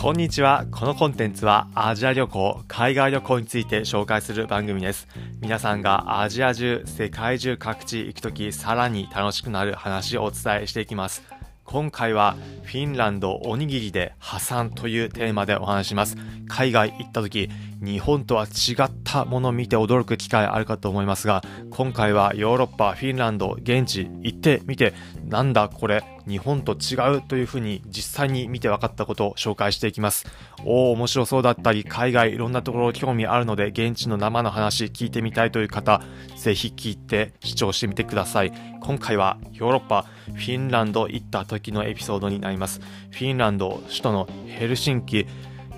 こんにちは。このコンテンツはアジア旅行、海外旅行について紹介する番組です。皆さんがアジア中、世界中各地行くときさらに楽しくなる話をお伝えしていきます。今回はフィンランドおにぎりで破産というテーマでお話します。海外行った時、日本とは違ったものを見て驚く機会あるかと思いますが、今回はヨーロッパ、フィンランド、現地行ってみて、なんだこれ、日本と違うというふうに実際に見て分かったことを紹介していきます。おお、面白そうだったり、海外いろんなところ興味あるので、現地の生の話聞いてみたいという方、ぜひ聞いて視聴してみてください。今回はヨーロッパ、フィンランド行った時のエピソードになります。フィンランド首都のヘルシンキ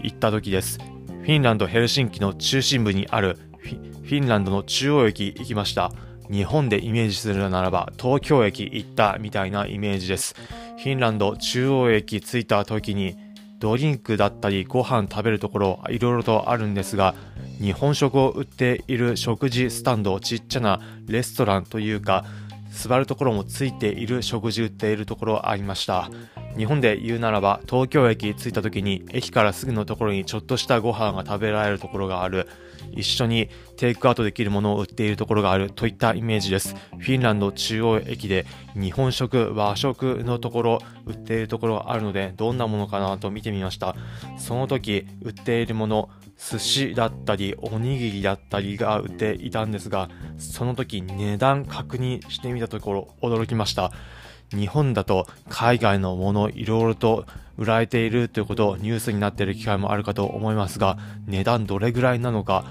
行った時です。フィンランド・ヘルシンキの中心部にあるフィンランドの中央駅行きました。日本でイメージするならば東京駅行ったみたいなイメージです。フィンランド中央駅着いた時にドリンクだったりご飯食べるところいろいろとあるんですが日本食を売っている食事スタンドちっちゃなレストランというか座るところもついている食事売っているところありました日本で言うならば東京駅着いた時に駅からすぐのところにちょっとしたご飯が食べられるところがある。一緒にテイクアウトできるものを売っているところがある。といったイメージです。フィンランド中央駅で日本食和食のところ売っているところがあるのでどんなものかなと見てみました。その時売っているもの寿司だったりおにぎりだったりが売っていたんですがその時値段確認してみたところ驚きました。日本だと海外のものいろいろと売られているということをニュースになっている機会もあるかと思いますが値段どれぐらいなのか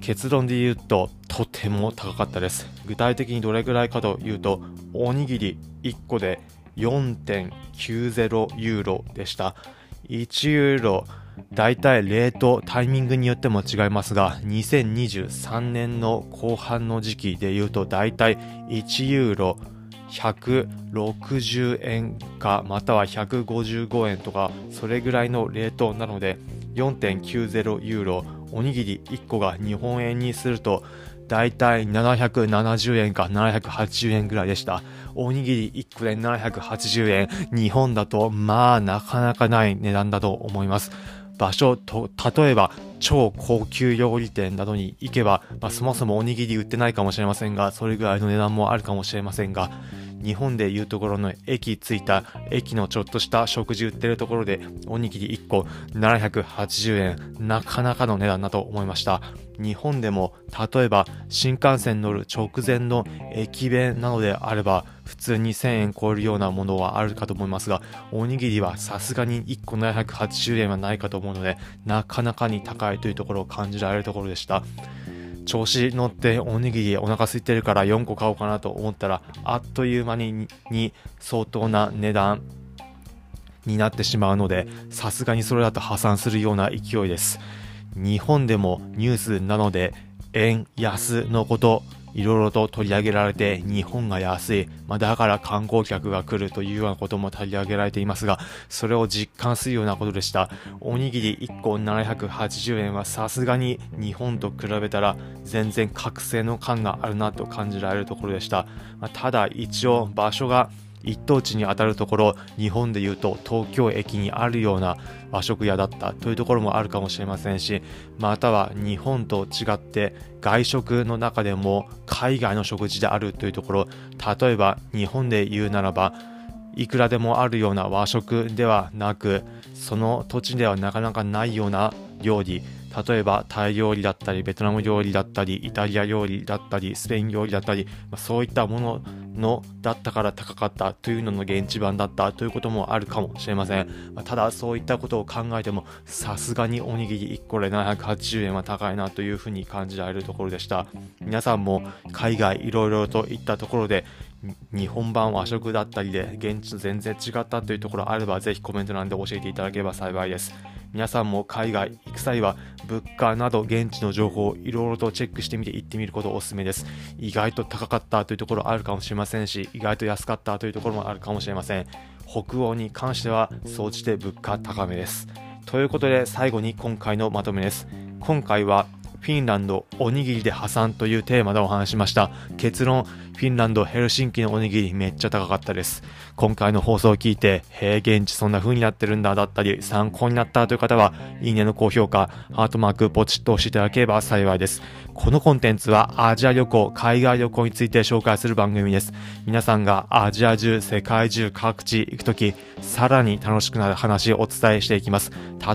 結論で言うととても高かったです。具体的にどれぐらいかというとおにぎり1個で4.90ユーロでした。1ユーロ大体レートタイミングによっても違いますが2023年の後半の時期で言うと大体1ユーロ160円かまたは155円とかそれぐらいのレートなので4.90ユーロおにぎり1個が日本円にするとだいたい770円か780円ぐらいでした。おにぎり1個で780円。日本だとまあなかなかない値段だと思います。場所と、例えば超高級料理店などに行けば、まあ、そもそもおにぎり売ってないかもしれませんが、それぐらいの値段もあるかもしれませんが、日本でいうところの駅着いた駅のちょっとした食事売ってるところでおにぎり1個780円。なかなかの値段だと思いました。日本でも例えば新幹線乗る直前の駅弁なのであれば普通に1000円超えるようなものはあるかと思いますがおにぎりはさすがに1個780円はないかと思うのでなかなかに高いというところを感じられるところでした。調子乗っておにぎりお腹空いてるから4個買おうかなと思ったらあっという間にに相当な値段になってしまうのでさすがにそれだと破産するような勢いです日本でもニュースなので円安のこといろいろと取り上げられて日本が安い、まあ、だから観光客が来るというようなことも取り上げられていますがそれを実感するようなことでした。おにぎり1個780円はさすがに日本と比べたら全然覚醒の感があるなと感じられるところでした、まあ、ただ一応場所が一等地にあたるところ日本でいうと東京駅にあるような和食屋だったというところもあるかもしれませんしまたは日本と違って外食の中でも海外の食事であるというところ例えば日本で言うならばいくらでもあるような和食ではなくその土地ではなかなかないような料理。例えばタイ料理だったりベトナム料理だったりイタリア料理だったりスペイン料理だったり、まあ、そういったもののだったから高かったというのの現地版だったということもあるかもしれません、まあ、ただそういったことを考えてもさすがにおにぎり1個で780円は高いなというふうに感じられるところでした。皆さんも海外いろいろといったところで日本版和食だったりで現地と全然違ったというところあればぜひコメント欄で教えていただければ幸いです。皆さんも海外行く際は物価など現地の情報をいろいろとチェックしてみて行ってみることをお勧めです。意外と高かったというところあるかもしれませんし意外と安かったというところもあるかもしれません。北欧に関しては総じて物価高めです。ということで最後に今回のまとめです。今回はフィンランドおにぎりで破産というテーマでお話しました。結論フィンランドヘルシンキのおにぎりめっちゃ高かったです。今回の放送を聞いてへえ現地そんな風になってるんだだったり参考になったという方はいいねの高評価ハートマークポチッと押していただければ幸いです。このコンテンツはアジア旅行海外旅行について紹介する番組です。皆さんがアジア中世界中各地行くときさらに楽しくなる話をお伝えしていきます。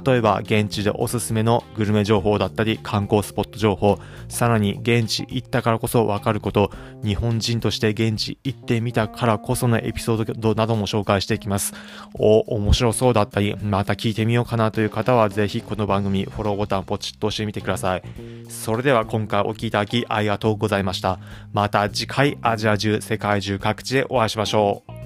例えば現地でおすすめのグルメ情報だったり観光スポット情報。さらに現地行ったからこそわかること。日本人として現地行ってみたからこそのエピソードなども紹介していきます。お面白そうだったりまた聞いてみようかなという方はぜひこの番組フォローボタンポチッと押してみてください。それでは今回お聴きいただきありがとうございました。また次回アジア中世界中各地でお会いしましょう。